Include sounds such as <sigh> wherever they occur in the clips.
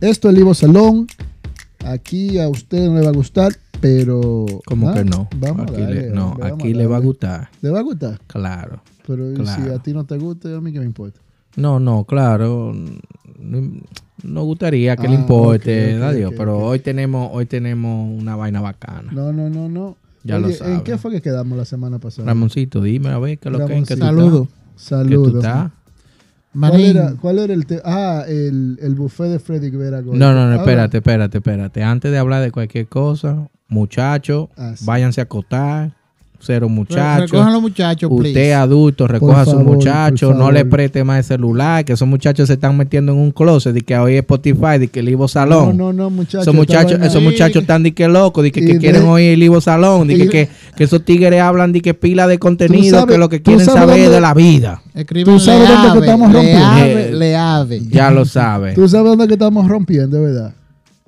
esto es el Ivo Salón. Aquí a usted no le va a gustar, pero. Como ah, que no. Vamos aquí a darle, le, no, hombre, aquí le va a gustar. ¿Le va a gustar? Claro. Pero ¿y Claro. si a ti no te gusta, a mí qué me importa. No, no, claro. No- gustaría que le Ah, importe, ok, ok, adiós, ok, pero hoy tenemos hoy tenemos una vaina bacana. No, no, no, no. Ya lo Oye, sabe. ¿En qué fue que quedamos la semana pasada? Ramoncito, dime a ver qué es lo que en que tú Saludo. estás. Que tú Saludos. ¿Cuál era, ¿Cuál era el tema? Ah, el, el buffet de Freddy Vera. Gold. No, no, no, Habla. espérate, espérate, espérate. Antes de hablar de cualquier cosa, muchachos, Ah, váyanse a acotar. Cero muchachos. recojan los muchachos, Usted please. adulto, recoja a su favor, muchacho, por no le preste más el celular, que esos muchachos se están metiendo en un closet y que hoy es Spotify, de que el Ivo No, Salón. no, no, muchachos. esos muchachos, esos muchachos están de que locos, de que, que quieren de- oír el Ivo Salón, de que, que, que esos tigres hablan de que pila de contenido, sabes- que es lo que quieren saber dónde- de la vida. Escriben ¿Tú sabes dónde que estamos le rompiendo? ave, Eh, le ave. Ya lo sabes. ¿Tú sabes dónde que estamos rompiendo, verdad?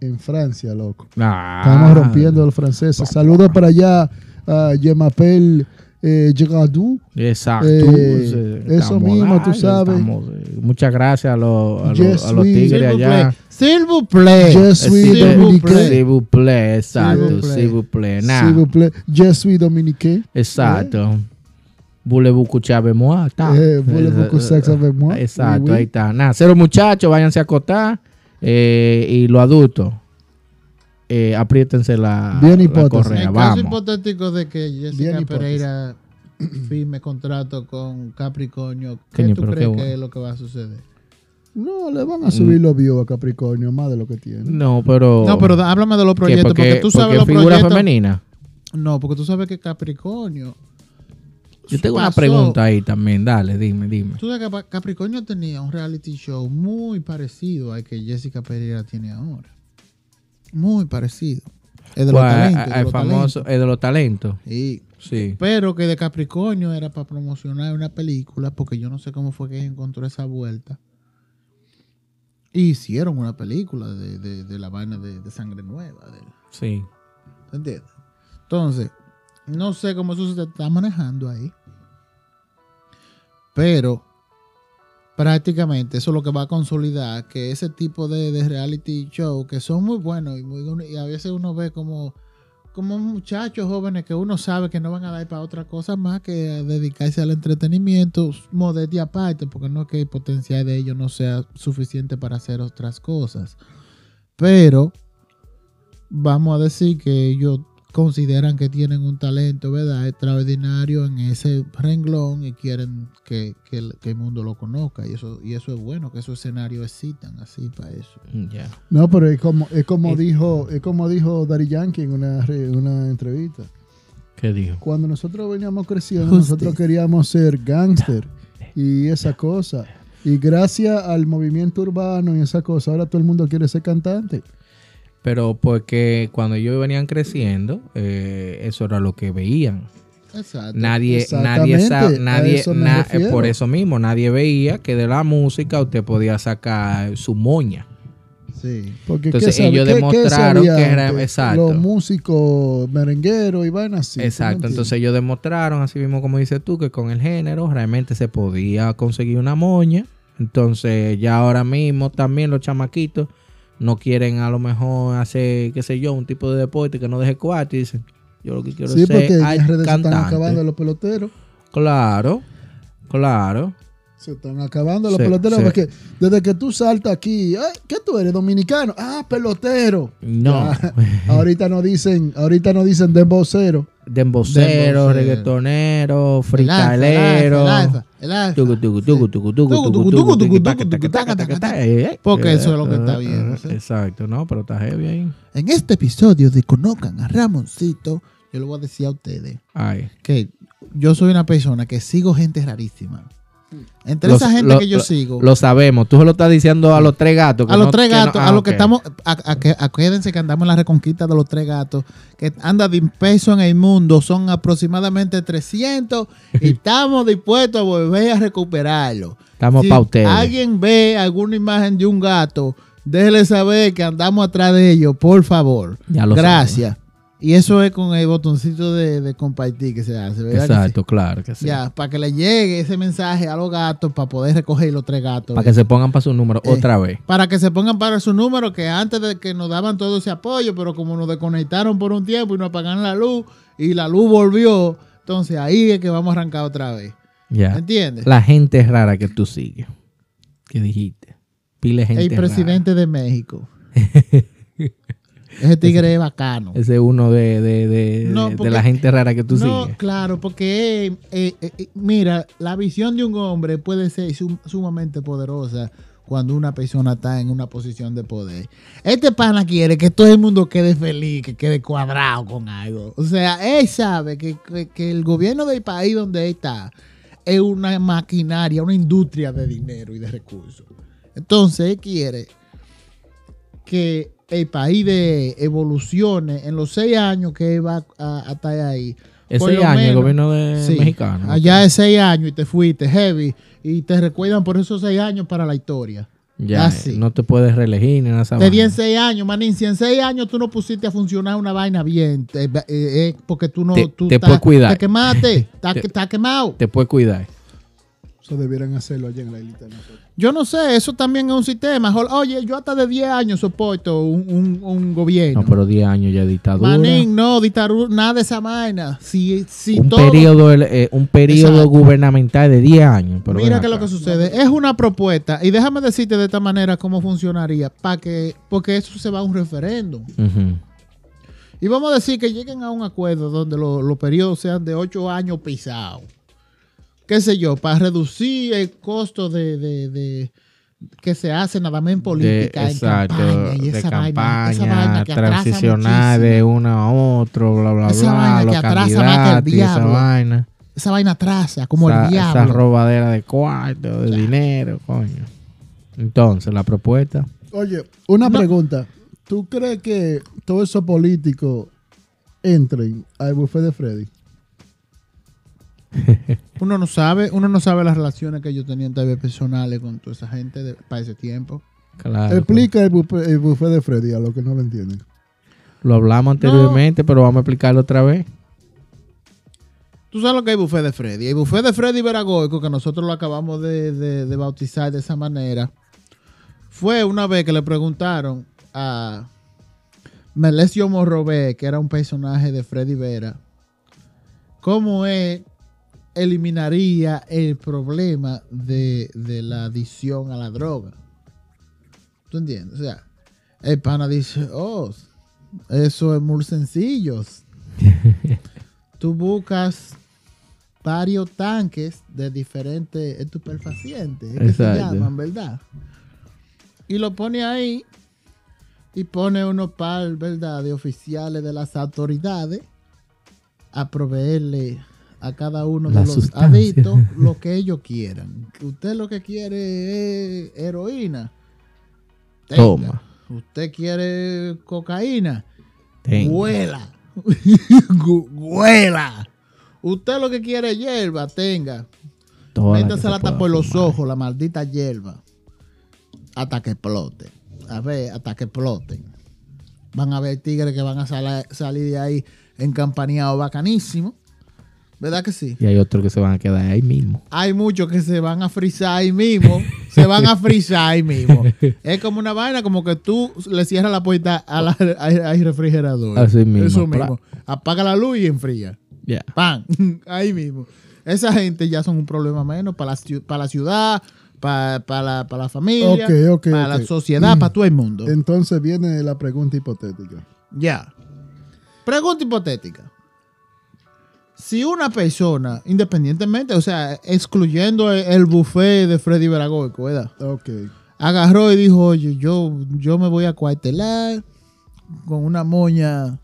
En Francia, loco. Ah. Estamos rompiendo los franceses. Saludos para allá a Yemapel eh, Girardou. Exacto. Eh, Eh, eso mismo, tú sabes. estamos, eh, muchas gracias a los, a los, Yes, a los tigres allá. plaît. S'il vous plaît. Je Eh, suis sí, S'il vous dominicain. plaît. S'il vous plaît, exacto, S'il vous plaît. s'il vous plaît. S'il Nah, vous plaît. Je suis dominicain. exacto. Voulez-vous coucher avec moi? Ta. Eh, voulez-vous que sexe avec moi? Exacto, Oui, oui. ahí está. Nada, cero muchachos, váyanse a acotar. eh, y los adultos, eh, apriétense la, Bien la correa. En caso Vamos. hipotético de que Jessica. Pereira <clears throat> firme contrato con Capricornio, ¿qué Coño, tú pero crees qué que es lo que va a suceder? No, le van a subir los views a Capricornio, más de lo que tiene. No, pero. No, pero da- háblame de los ¿qué? proyectos, porque, tú sabes porque los figura proyectos. femenina. No, porque tú sabes que Capricornio. Yo tengo una pasó- pregunta ahí también. Dale, dime, dime. Tú sabes que Capricornio tenía un reality show muy parecido al que Jessica Pereira tiene ahora. Muy parecido. Es de los talentos. el los famoso, talentos. es de los talentos. Sí. Sí. Pero que de Capricornio era para promocionar una película, porque yo no sé cómo fue que encontró esa vuelta. Hicieron una película de, de- de la vaina de, de sangre nueva. Sí. ¿Entiendes? Entonces, no sé cómo eso se está manejando ahí. Pero prácticamente eso es lo que va a consolidar que ese tipo de, reality show que son muy buenos y, muy, y a veces uno ve como, como muchachos jóvenes que uno sabe que no van a dar para otra cosa más que dedicarse al entretenimiento, modestia aparte, porque no es que el potencial de ellos no sea suficiente para hacer otras cosas. Pero vamos a decir que ellos consideran que tienen un talento, ¿verdad? Extraordinario en ese renglón y quieren que, que el, que el mundo lo conozca. Y eso, y eso es bueno, que esos escenarios existan así para eso. Ya. No, pero es como, es como dijo, es como dijo Daddy Yankee en una, una entrevista. ¿Qué dijo? Cuando nosotros veníamos creciendo, Justice. nosotros queríamos ser gángster y esa cosa. Y gracias al movimiento urbano y esa cosa, ahora todo el mundo quiere ser cantante. Pero porque cuando ellos venían creciendo, eh, eso era lo que veían. Exacto. Nadie, nadie, nadie, eso me na- eh, por eso mismo, nadie veía que de la música usted podía sacar su moña. Sí. Porque Entonces, ¿qué sabe- ellos qué- demostraron que era- exacto. Los músicos merengueros y van así. ¿tú me Exacto, entonces ellos demostraron, así mismo como dices tú, que con el género realmente se podía conseguir una moña. Entonces ya ahora mismo también los chamaquitos no quieren a lo mejor hacer, qué sé yo, un tipo de deporte que no deje cuarto y dicen, yo lo que quiero Sí, es porque ser ay, las redes están acabando los peloteros. Claro, claro. Se están acabando los Sí, peloteros. sí. Porque desde que tú saltas aquí, ay, ¿qué tú eres? ¿Dominicano? Ah, pelotero. No. Ya, <laughs> ahorita no dicen, ahorita no dicen dembocero. Dembocero, reggaetonero, El freestalero. alfa, el alfa. Tucu, tucu, tucu, tucu, tucu, Tucu, tucu, tucu, tucu, tucu, tucu, tucu, taca, tucu, taca, taca, taca, taca, taca, taca. eh. Porque eso es lo que está bien, ¿sí? Exacto, no, pero está heavy ahí. En este episodio de Conozcan a Ramoncito, yo le voy a decir a ustedes Ay. que yo soy una persona que sigo gente rarísima. Entre Los- esa gente lo- que yo lo- sigo, Lo sabemos. Tú se lo estás diciendo a los tres gatos. que a los no- tres que no- gatos, ah, a los que estamos, a, a que- acuérdense que andamos en la reconquista de los tres gatos, que anda de peso en el mundo, son aproximadamente 300 y <laughs> estamos dispuestos a volver a recuperarlo. Estamos si pa' ustedes. alguien ve alguna imagen de un gato, déjele saber que andamos atrás de ellos, por favor. Ya lo Gracias. Y eso es con el botoncito de, de compartir que se hace, ¿verdad? que sí? Exacto, claro que sí. Ya, para que le llegue ese mensaje a los gatos para poder recoger los tres gatos. Para que se pongan para su número Eh. otra vez. Para que se pongan para su número, que antes de que nos daban todo ese apoyo, pero como nos desconectaron por un tiempo y nos apagaron la luz y la luz volvió, entonces ahí es que vamos a arrancar otra vez. Ya. ¿Entiendes? La gente rara que tú sigues. ¿Qué dijiste? Pile gente El presidente de México. <laughs> Ese tigre es bacano. Ese es uno de, de, de, No, la gente rara que tú no, sigues. claro, porque eh, eh, eh, mira, la visión de un hombre puede ser sum- sumamente poderosa cuando una persona está en una posición de poder. Este pana quiere que todo el mundo quede feliz, que quede cuadrado con algo. O sea, él sabe que, que- que el gobierno del país donde él está es una maquinaria, una industria de dinero y de recursos. Entonces, él quiere que el país de evolucione en los seis años que va a, a estar ahí. por Ese lo año el gobierno de Sí. mexicano. Allá es seis años y te fuiste heavy y te recuerdan por esos seis años para la historia. Ya, así. no te puedes reelegir ni nada Te vaina. di en seis años, manín. Si en seis años tú no pusiste a funcionar una vaina bien, eh, eh, porque tú no. Te- tú te estás- puedes cuidar. Te quemaste, <laughs> estás Te- estás quemado. Te puedes cuidar. Eso debieran hacerlo allá en la nosotros. Yo no sé, eso también es un sistema. Oye, yo hasta de 10 años soporto un, un- un gobierno. No, pero 10 años ya de dictadura. Manín, no, dictadura, nada de esa vaina. Si, si un todo- periodo, eh, un periodo Exacto. gubernamental de 10 años. Pero Mira qué es lo acá. que sucede. Es una propuesta. Y déjame decirte de esta manera cómo funcionaría. para que Porque eso se va a un referéndum. Y vamos a decir que lleguen a un acuerdo donde lo- los periodos sean de ocho años pisados. Qué sé yo, para reducir el costo de, de- de- que se hace nada más en política, de, en exacto, campaña y de esa vaina, campaña, esa vaina que transicionar de uno a otro, bla, bla, Esa bla, vaina los que atrasa más que el candidatos y esa diablo. vaina. Esa vaina atrasa, como esa, el esa diablo. robadera de cuarto, de dinero, coño. Entonces, la propuesta. Oye, una No. pregunta. ¿Tú crees que todos esos políticos entren al buffet de Freddy? <laughs> Uno no sabe, uno no sabe las relaciones que ellos tenían tal vez personales con toda esa gente de- para ese tiempo. Claro, Explica el buffet, el buffet de Freddy a los que no lo entienden. Lo hablamos anteriormente, pero vamos a explicarlo otra vez. Tú sabes lo que es el buffet de Freddy. El buffet de Freddy Veragoico, que nosotros lo acabamos de, de- de bautizar de esa manera, fue una vez que le preguntaron a Melesio Morrobé, que era un personaje de Freddy Vera, cómo él eliminaría el problema de, de la adicción a la droga. ¿Tú entiendes? O sea, el pana dice, oh, eso es muy sencillo. <laughs> Tú buscas varios tanques de diferentes estupefacientes, es que se llaman, ¿verdad? Y lo pone ahí y pone unos par, ¿verdad?, de oficiales de las autoridades a proveerle a cada uno La de los sustancia. adictos lo que ellos quieran. Usted lo que quiere es heroína. Tenga. Toma. Usted quiere cocaína. Ten. Huela. <laughs> Huela. Usted lo que quiere es hierba, tenga. Métasela se hasta por los fumar. ojos, la maldita hierba. Hasta que explote. A ver, hasta que exploten. Van a haber tigres que van a sala- salir de ahí encampaneados bacanísimo. ¿Verdad que sí? Y hay otros que se van a quedar ahí mismo. Hay muchos que se van a frizar ahí mismo. se van a frizar ahí mismo. <laughs> Es como una vaina, como que tú le cierras la puerta al al refrigerador. Así mismo, Eso pla. mismo. Apaga la luz y enfría. Ya. ¡Pam! <laughs> Ahí mismo. Esa gente ya son un problema menos para la, para la ciudad, para, para la, para la familia, para la sociedad, para todo el mundo. Entonces viene la pregunta hipotética. Ya. Pregunta hipotética. Si una persona, independientemente, o sea, excluyendo el, el buffet de Freddy Veragoico, ¿verdad? Ok. Agarró y dijo, oye, yo, yo me voy a cuartelar con una moña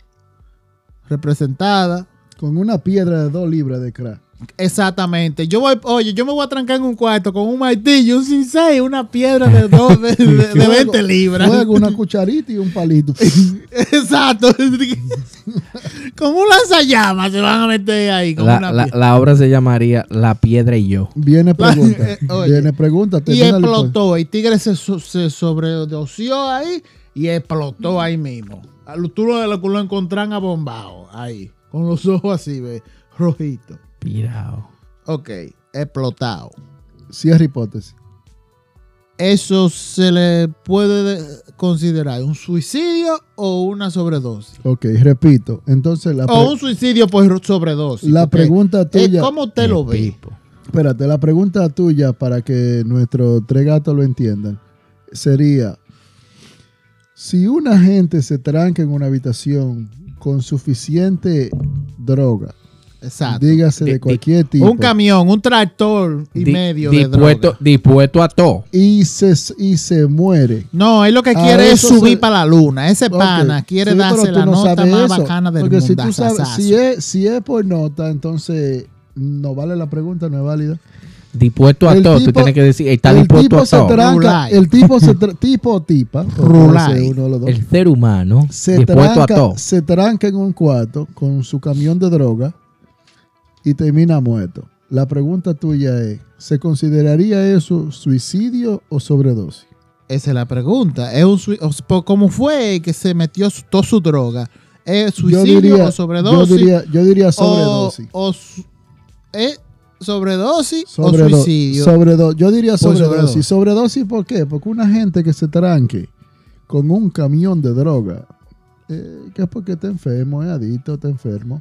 representada. Con una piedra de dos libras de crack. Exactamente. Yo voy, oye, yo me voy a trancar en un cuarto con un martillo, un cincel, una piedra de, dos, de, de- <laughs> de Fuego, 20 libras. Fuego, una cucharita y un palito. <laughs> Exacto. <laughs> como un lanzallamas se van a meter ahí. Como La, una la- piedra. la obra se llamaría La Piedra y yo. Viene La- pregunta. eh, oye. Viene pregunta. y explotó. El tigre se, se sobredosió ahí y explotó ahí mismo. Tú lo, lo, lo encontrán abombado ahí. Con los ojos así, ve, rojitos. Pirao. Ok, explotado. Cierra hipótesis. ¿Eso se le puede de- considerar un suicidio o una sobredosis? Ok, repito. Entonces, la, O un suicidio por sobredosis. la pregunta es tuya. ¿Cómo usted lo ve? Espérate, la pregunta tuya para que nuestros tres gatos lo entiendan sería: si una gente se tranca en una habitación con suficiente droga, Exacto. dígase de di- cualquier tipo, Un camión, un tractor y Di- medio de dispuesto, droga. dispuesto a todo. y se, y se muere. No, él lo que A quiere es subir se- para la luna. Ese pana quiere sí, darse la no nota más eso, bacana del Porque mundo. si tú sabes, si es, si es por nota, entonces no vale la pregunta, no es válida. Dispuesto a El todo. Tú tienes que decir, está el dispuesto tipo a se todo. tranca, el tipo se tra- tipo o tipa, <laughs> uno de los dos. El ser humano se dispuesto a tranca, todo. se tranca en un cuarto con su camión de droga y termina muerto. La pregunta tuya es, ¿se consideraría eso suicidio o sobredosis? Esa es la pregunta. ¿Es un ¿Cómo fue que se metió toda su droga? ¿Es suicidio o sobredosis? Yo diría, yo diría o, sobredosis. o ¿Es sobredosis Sobredo- o suicidio? sobredo- yo diría sobredosis. sobredosis. Sobredosis, ¿por qué? Porque una gente que se tranque con un camión de droga, eh, que es porque está enfermo, es adicto, está enfermo.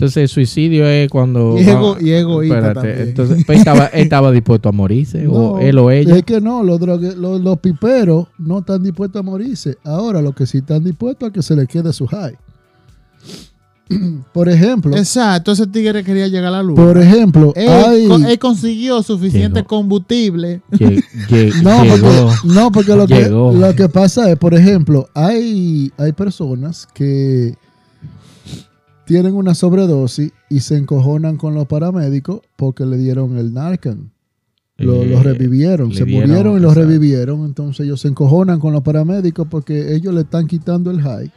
Entonces, el suicidio es cuando. Y ego- y egoísta Espérate, también. Entonces, pues, estaba, él estaba dispuesto a morirse. <laughs> No, o él o ella. Es que no, los, drogue- los, los piperos no están dispuestos a morirse. Ahora, lo que sí están dispuestos a que se les quede su high. <clears throat> Por ejemplo, Exacto, ese tigre quería llegar a la luna. por ejemplo, él, hay... él consiguió suficiente Llegó. combustible. <laughs> No, llegó. porque, no, porque lo, que, lo que pasa es, por ejemplo, hay, hay personas que tienen una sobredosis y se encojonan con los paramédicos porque le dieron el Narcan. Lo, Eh, los revivieron, se dieron, murieron y los exacto. revivieron. Entonces ellos se encojonan con los paramédicos porque ellos le están quitando el high.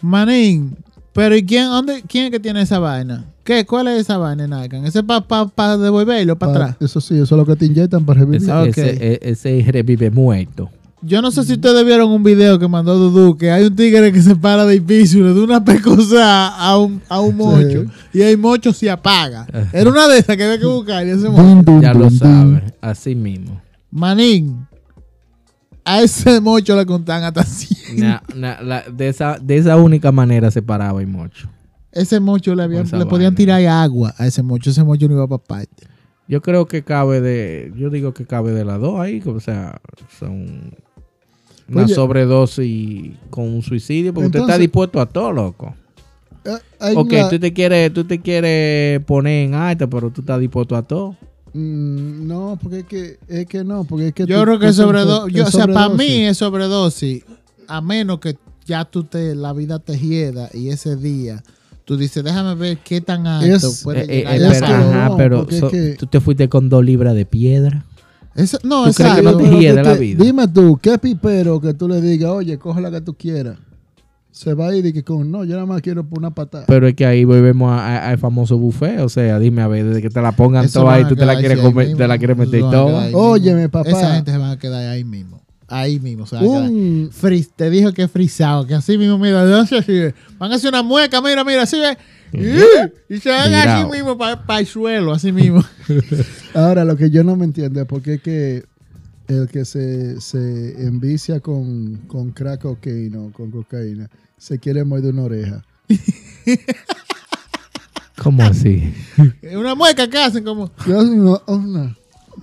Manín, pero ¿y quién, dónde, quién es que tiene esa vaina? ¿Qué? ¿Cuál es esa vaina, Narcan? ¿Ese es para pa, pa devolverlo para Pa- atrás? Eso sí, eso es lo que te inyectan para revivir. Ese, Ok. ese, e- ese revive muerto. Yo no sé si ustedes vieron un video que mandó Dudu, que hay un tigre que se para del piso y le da una <laughs> pecosa a un, a un mocho. Y el mocho se apaga. Era una de esas que había que buscar y ese mocho. Ya lo sabes. Así mismo. Manín, a ese mocho le contan hasta 100. Na- na- la- de, esa, de esa única manera se paraba el mocho. Ese mocho le, habían, le podían tirar agua a ese mocho. Ese mocho no iba para parte. Yo creo que cabe de. Yo digo que cabe de las dos ahí. O sea, son. Una Oye. sobredosis con un suicidio. Porque usted está Entonces- dispuesto a todo, loco. Eh, Ok, una- tú te quieres, tú te quieres poner en alta, pero tú estás dispuesto a todo. Mm, no, porque es que, es que no, porque es que Yo tú- creo que sobredosis. O sea, para mí es sobredosis. A menos que ya tú te, la vida te hieda y ese día tú dices, déjame ver qué tan alto Es- puede Eh, eh, llegar eh, pero, ajá, no, pero es que- tú te fuiste con dos libras de piedra. Eso- no, ¿Tú crees que no te hiede la vida? Dime tú, ¿qué pipero que tú le digas, oye, coge la que tú quieras? Se va a ir y que con, no, yo nada más quiero por una patada. Pero es que ahí volvemos al famoso buffet. O sea, dime a ver, desde que te la pongan Eso toda ahí, tú te la quieres comer, mismo. te la quieres meter toda. Óyeme, papá. Esa gente se van a quedar ahí mismo. Ahí mismo se van a quedar. Un, Fris- te dijo que es frisado, que así mismo, mira, no sé si van a hacer una mueca, mira, mira, así ve. Y, se van así mismo para el suelo, así mismo. <laughs> ahora, lo que yo no me entiendo es por qué que el que se, se envicia con, con crack cocaína o con cocaína se quiere morder una oreja. ¿Cómo así? <laughs> una mueca que hacen como... Yo, no, oh, no.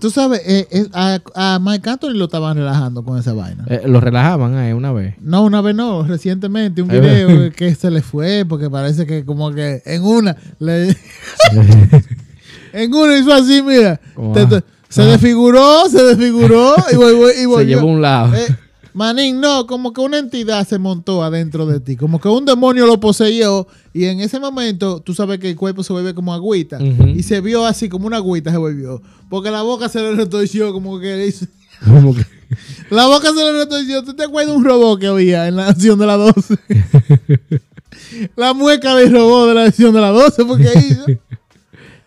Tú sabes, eh, eh, a, a Mike Anthony lo estaban relajando con esa vaina. Eh, lo relajaban ahí una vez. No, una vez no, recientemente un video <laughs> que se le fue porque parece que como que en una le, <laughs> en una hizo así, mira, Como, te- te- ah, se ah. desfiguró, se desfiguró y, vol- y <laughs> Se volvió. llevó a un lado. Manín, no, como que una entidad se montó adentro de ti, como que un demonio lo poseyó y en ese momento tú sabes que el cuerpo se vuelve como agüita y se vio así como una agüita se volvió, porque la boca se le retorció como que le hizo- <laughs> Como que- <laughs> la boca se le retorció. ¿Tú te acuerdas de un robot que había en la acción de la 12? <laughs> la mueca del robot de la acción de la 12 porque hizo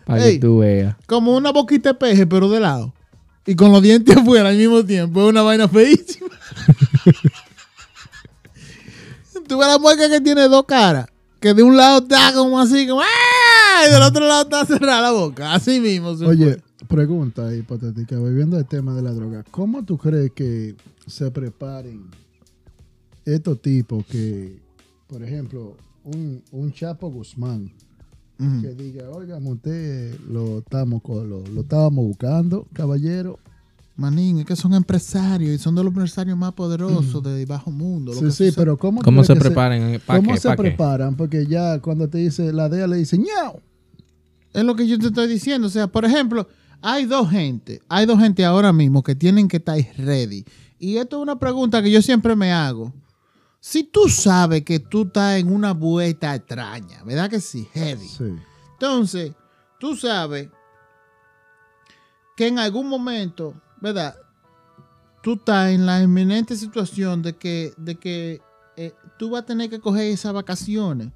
para Ey. que tú veas. como una boquita de peje pero de lado y con los dientes afuera al mismo tiempo, es una vaina feísima. Tú ves la mueca que tiene dos caras. Que de un lado está como así, como ¡ah! Y del otro lado está cerrada la boca. Así mismo. Oye, fue. pregunta hipotética, volviendo al tema de la droga. ¿Cómo tú crees que se preparen estos tipos que, por ejemplo, un, un Chapo Guzmán, que diga, oigan, usted lo estamos lo, lo estábamos buscando, caballero. Manín, es que son empresarios y son de los empresarios más poderosos de bajo mundo. lo Sí, que sí, sucede- pero ¿cómo, ¿Cómo se preparan? ¿Para ¿Cómo qué? se ¿Pa' qué? preparan? Porque ya cuando te dice, la DEA le dice, ñau. Es lo que yo te estoy diciendo. O sea, por ejemplo, hay dos gente, hay dos gente ahora mismo que tienen que estar ready. Y esto es una pregunta que yo siempre me hago. Si tú sabes que tú estás en una vuelta extraña, ¿verdad que sí? Heavy. Sí. Entonces, tú sabes que en algún momento, ¿verdad? Tú estás en la inminente situación de que, de que eh, tú vas a tener que coger esas vacaciones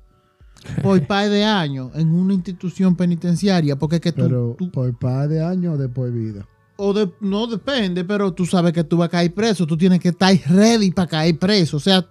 <laughs> por par de años en una institución penitenciaria, porque es que tú, Pero tú- por par de años o de por vida. o de- no depende, pero tú sabes que tú vas a caer preso, tú tienes que estar ready para caer preso, o sea,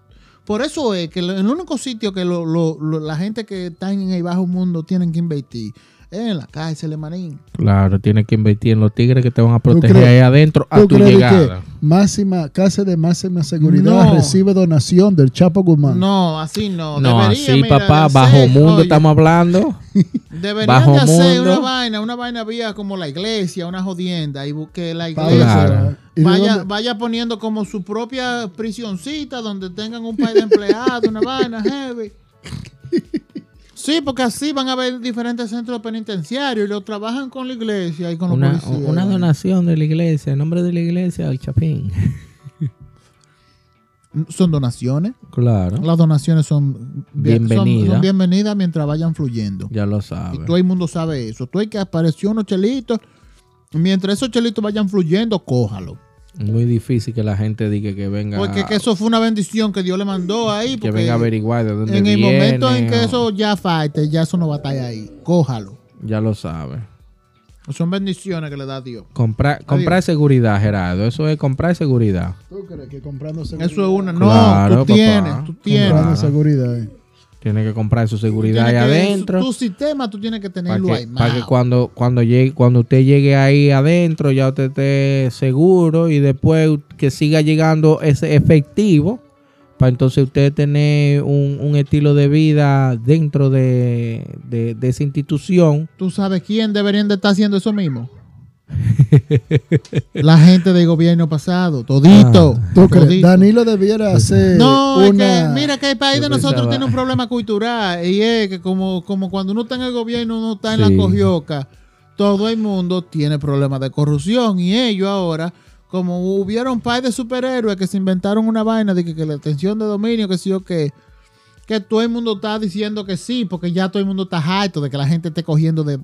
por eso es que el único sitio que lo- lo- lo- la gente que está en el bajo mundo tienen que invertir en la cárcel, manín. Claro, tienes que invertir en los tigres que te van a proteger crees- ahí adentro a ¿Tú tu llegada. que máxima, casa de máxima seguridad No. recibe donación del Chapo Guzmán? No, así no. No, Debería, así mira, papá, bajo hacer, mundo oye, estamos hablando. <laughs> Deberían bajo de hacer mundo. una vaina, una vaina vía como la iglesia, una jodienda, y que la iglesia Claro. ¿y de vaya, vaya poniendo como su propia prisioncita donde tengan un par de empleados, una vaina heavy. Sí, porque así van a haber diferentes centros penitenciarios y lo trabajan con la iglesia y con los Una, policías. una donación de la iglesia, en nombre de la iglesia al Chapín. <laughs> Son donaciones. Claro, Las donaciones son, bien- son- Bienvenida. son bienvenidas mientras vayan fluyendo. ya lo Y sabes. todo el mundo sabe eso. Tú hay que apareció unos chelitos. Mientras esos chelitos vayan fluyendo, cójalo. Muy difícil que la gente diga que venga, Porque que eso fue una bendición que Dios le mandó ahí. que venga a averiguar de dónde en el viene. momento en que o- eso ya falte, ya eso no va a estar ahí. Cójalo. Ya lo sabes. Son bendiciones que le da Dios. Comprar, comprar seguridad, Gerardo. Eso es comprar seguridad. ¿Tú crees que comprando seguridad? Eso es una. No, Claro, tú papá. tienes, tú tienes. Comprando Claro. seguridad. eh. Tiene que comprar su seguridad ahí adentro. Tu sistema tú tienes que Para tenerlo ahí. que, para que cuando, cuando, llegue, cuando usted llegue ahí adentro, ya usted esté seguro y después que siga llegando ese efectivo, para entonces usted tener un, un estilo de vida dentro de, de- de esa institución. ¿Tú sabes quién deberían de estar haciendo eso mismo? <laughs> La gente del gobierno pasado. Todito. Ah. ¿Tú crees? todito. Danilo debiera hacer No, es que mira que el país Yo de nosotros pensaba- tiene un problema cultural y es que como, como cuando uno está en el gobierno, uno está en Sí. la cogioca, todo el mundo tiene problemas de corrupción y ellos ahora, como hubieron un par de superhéroes que se inventaron una vaina de que, que la atención de dominio, que sí o que que todo el mundo está diciendo que sí, porque ya todo el mundo está harto de que la gente esté cogiendo de...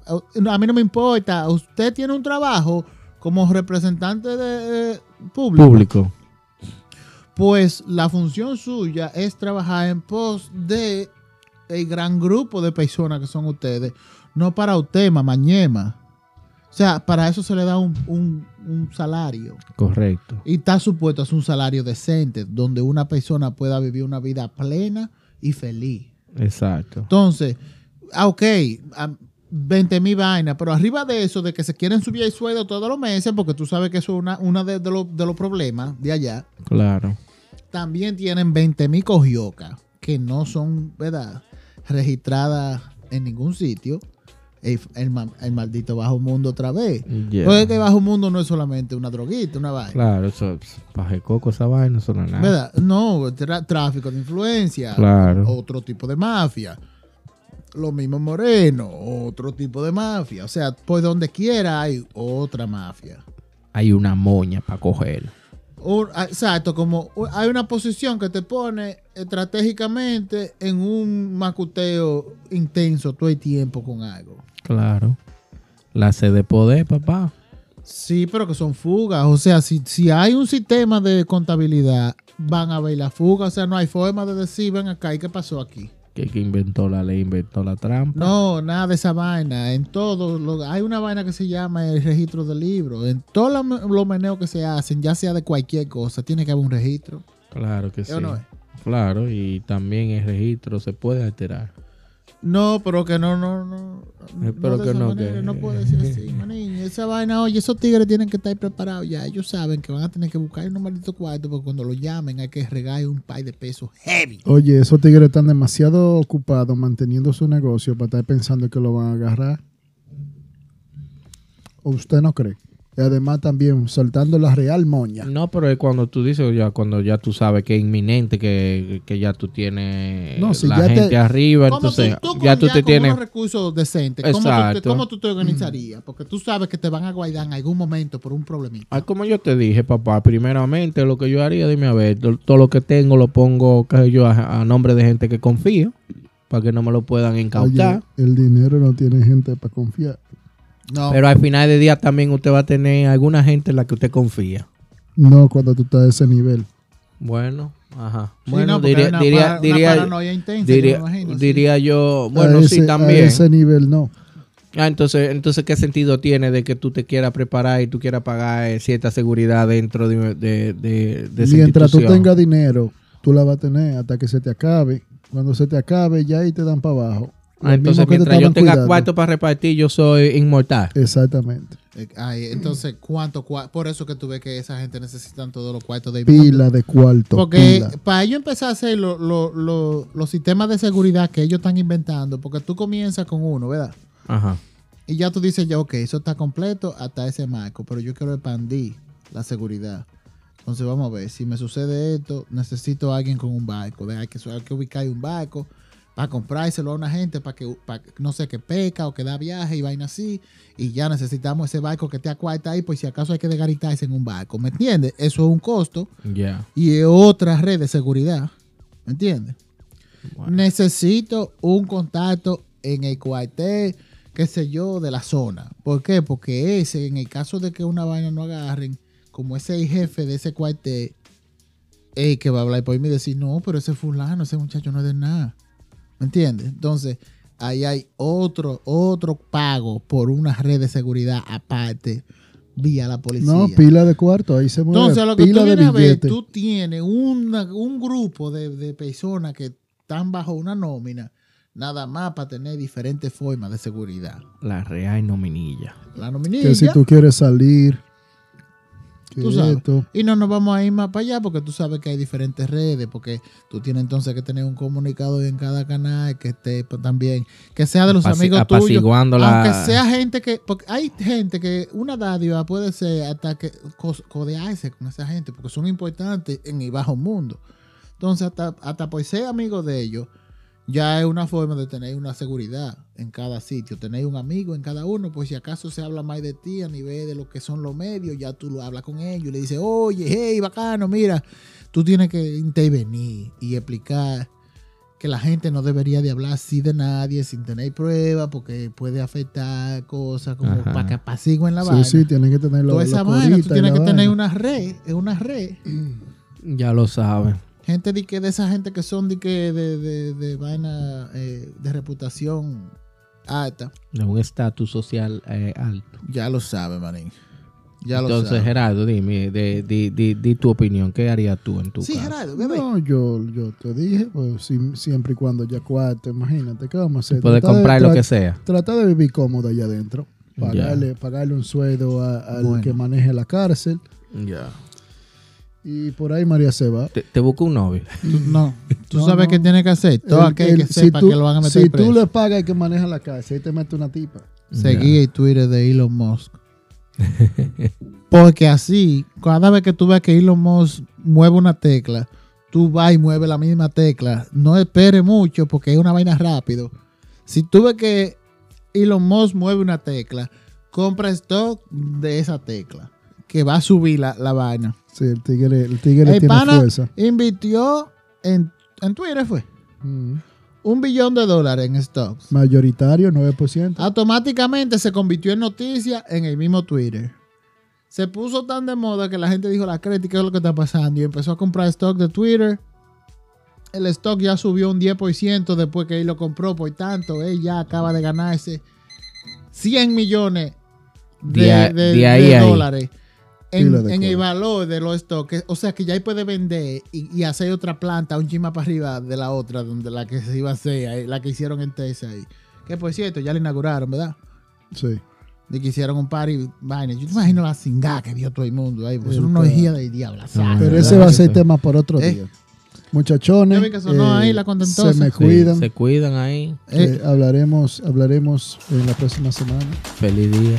A mí no me importa, usted tiene un trabajo como representante de eh, público Público. pues la función suya es trabajar en pos de el gran grupo de personas que son ustedes, no para usted, mamañema. O sea, para eso se le da un, un- un salario. Correcto. Y está supuesto a ser un salario decente, donde una persona pueda vivir una vida plena y feliz. Exacto. Entonces, ah, ok, ah, 20 mil vainas, pero arriba de eso, de que se quieren subir el sueldo todos los meses, porque tú sabes que eso es una, una de, de los- de los problemas de allá, Claro. también tienen 20 mil cogiocas que no son, ¿verdad? Registradas en ningún sitio. El, el ma- el maldito bajo mundo otra vez. Yeah. Porque que bajo mundo no es solamente una droguita, una vaina. Claro, eso, paje coco, esa vaina, no es nada. ¿Verdad? No, tra- tráfico de influencia. Claro. Otro tipo de mafia. Lo mismo Moreno, otro tipo de mafia. O sea, por donde quiera hay otra mafia. Hay una moña para coger. Ah, exacto, como hay una posición que te pone estratégicamente en un macuteo intenso todo el tiempo con algo. Claro. La sed de poder, papá. Sí, pero que son fugas. O sea, si, si hay un sistema de contabilidad, van a ver la fuga. O sea, no hay forma de decir, ven acá, ¿y qué pasó aquí? Que que inventó la ley, inventó la trampa. No, nada de esa vaina. En todo, lo- hay una vaina que se llama el registro de libros. En todos los meneos que se hacen, ya sea de cualquier cosa, tiene que haber un registro. Claro que ¿Sí no es? Claro, y también el registro se puede alterar. No, pero que no, no, no. Eh, pero de que esa no, manera, que- no puede ser así, <laughs> manín. Esa vaina, oye, esos tigres tienen que estar preparados ya. Ellos saben que van a tener que buscar unos malditos cuartos porque cuando lo llamen hay que regar un par de pesos heavy. Oye, esos tigres están demasiado ocupados manteniendo su negocio para estar pensando que lo van a agarrar. ¿O usted no cree? Y además también soltando la real moña. No, pero es cuando tú dices, ya cuando ya tú sabes que es inminente, que, que ya tú tienes No, si la ya te- gente arriba, ¿Cómo entonces tú, tú ya tú te con tienes... unos recursos decentes, ¿cómo tú, te, Exacto. cómo tú te organizarías? Porque tú sabes que te van a guardar en algún momento por un problemita. Ah, como yo te dije, papá, primeramente lo que yo haría, dime a ver, to- todo lo que tengo lo pongo, qué sé yo, a, a nombre de gente que confío, para que no me lo puedan incautar. Oye, el dinero no tiene gente para confiar. No, Pero al final de día también usted va a tener alguna gente en la que usted confía. No cuando tú estás a ese nivel. Bueno, ajá. Sí, bueno, no, diría, una diría, una diría, intensa, diría, yo sí. bueno, a ese, sí, A también. ese nivel no. Ah, entonces, entonces, ¿qué sentido tiene de que tú te quieras preparar y tú quieras pagar eh, cierta seguridad dentro de, de, de, de esa Mientras tú tengas dinero, tú la vas a tener hasta que se te acabe. Cuando se te acabe, ya ahí te dan para abajo. Ah, Lo entonces, que te mientras yo tenga cuidando. cuarto para repartir, yo soy inmortal. Exactamente. Eh, ay, entonces, ¿cuánto? cua- Por eso que tú ves que esa gente necesitan todos los cuartos de. Pila de cuarto. Porque pila. para ellos empezar a hacer lo- lo- lo- los sistemas de seguridad que ellos están inventando, porque tú comienzas con uno, ¿verdad? Ajá. Y ya tú dices, ya, ok, eso está completo hasta ese marco, pero yo quiero expandir la seguridad. Entonces vamos a ver, si me sucede esto, necesito a alguien con un barco. Hay, que, hay que ubicar un barco para comprárselo a una gente para que, para, no sé, que peca o que da viaje y vaina así. Y ya necesitamos ese barco que te acuarta ahí, pues si acaso hay que desgaritarse en un barco. ¿Me entiendes? Eso es un costo Ya. y es otra red de seguridad. ¿Me entiendes? Necesito un contacto en el cuartel, qué sé yo, de la zona. ¿Por qué? Porque ese, en el caso de que una vaina no agarren, como ese jefe de ese cuartel, el que va a hablar por mí y decir, no, pero ese fulano, ese muchacho no es de nada. ¿Me entiendes? Entonces, ahí hay otro, otro pago por una red de seguridad aparte vía la policía. No, pila de cuarto. Ahí se mueve. Entonces, a lo que pila tú vienes a ver, tú tienes una- un grupo de, de personas que están bajo una nómina, nada más para tener diferentes formas de seguridad. La real nominilla. La nominilla. Que si tú quieres salir. Que Tú sabes. esto. Y no nos vamos a ir más para allá porque tú sabes que hay diferentes redes, porque tú tienes entonces que tener un comunicador en cada canal que esté pues, también, que sea de los amigos tuyos. la- Aunque sea gente que, porque hay gente que una dádiva puede ser hasta que codearse con esa gente, porque son importantes en el bajo mundo. Entonces, hasta, hasta por ser amigo de ellos, ya es una forma de tener una seguridad en cada sitio. Tener un amigo en cada uno, pues si acaso se habla más de ti a nivel de lo que son los medios, ya tú lo hablas con ellos y le dices, oye, hey, bacano, mira, tú tienes que intervenir y explicar que la gente no debería de hablar así de nadie sin tener pruebas porque puede afectar cosas como Ajá. para que apaciguen la Sí, vaina. sí, tienen que tener Toda esa los vaina, tú tienes que tener vaina. una red, es una red. Ya lo saben. Gente de que de esa gente que son de que de, de, de vaina eh, de reputación alta. De un estatus social eh, alto. Ya lo sabe, manín. Ya lo Entonces, sabe. Gerardo, dime, de, di, di- di tu opinión. ¿Qué harías tú en tu Sí, caso? Gerardo, bebé. No, yo, yo te dije, pues si- siempre y cuando ya cuarto, imagínate, ¿qué vamos a hacer? Puedes de- comprar lo que sea. Trata de vivir cómodo allá adentro. Pagarle, pagarle un sueldo a- al Bueno. que maneje la cárcel. Ya. Y por ahí María se va. Te, te busco un novio. Tú- no, <laughs> tú No, sabes no. qué tiene que hacer. Todo El- aquel que el- sepa que lo van a meter si preso. tú le pagas al que maneja la cárcel, ahí te mete una tipa. Seguí el Twitter de Elon Musk. <laughs> Porque así, cada vez que tú ves que Elon Musk mueve una tecla, tú vas y mueves la misma tecla. No esperes mucho porque es una vaina rápido. Si tú ves que Elon Musk mueve una tecla, compra stock de esa tecla, que va a subir la, la vaina. Sí, el tigre, el tigre El tiene pana fuerza. invirtió en, en Twitter, fue Mm. un billón de dólares en stocks. Mayoritario, 9%. Automáticamente se convirtió en noticia en el mismo Twitter. Se puso tan de moda que la gente dijo la crítica ¿qué es lo que está pasando? Y empezó a comprar stock de Twitter. El stock ya subió un 10% después que él lo compró. Por tanto, él ya acaba de ganarse 100 millones de, De a- de- de ahí de a ahí. En, Pila de en el valor de los stocks. O sea que ya ahí puede vender y, y hacer otra planta un chima para arriba de la otra, donde la que se iba a hacer, la que hicieron en Texas ahí. Que por cierto, ya la inauguraron, ¿verdad? Sí. De que hicieron un party vaina. Yo te imagino la cingada que vio todo el mundo ahí. Pues El son unos ca- hijos de diabla. Ah, Pero ¿verdad? ese va a ser tema por otro Eh. día. Muchachones, que sonó ahí la se me Sí, cuidan. se cuidan ahí. Eh, hablaremos, hablaremos en la próxima semana. Feliz día.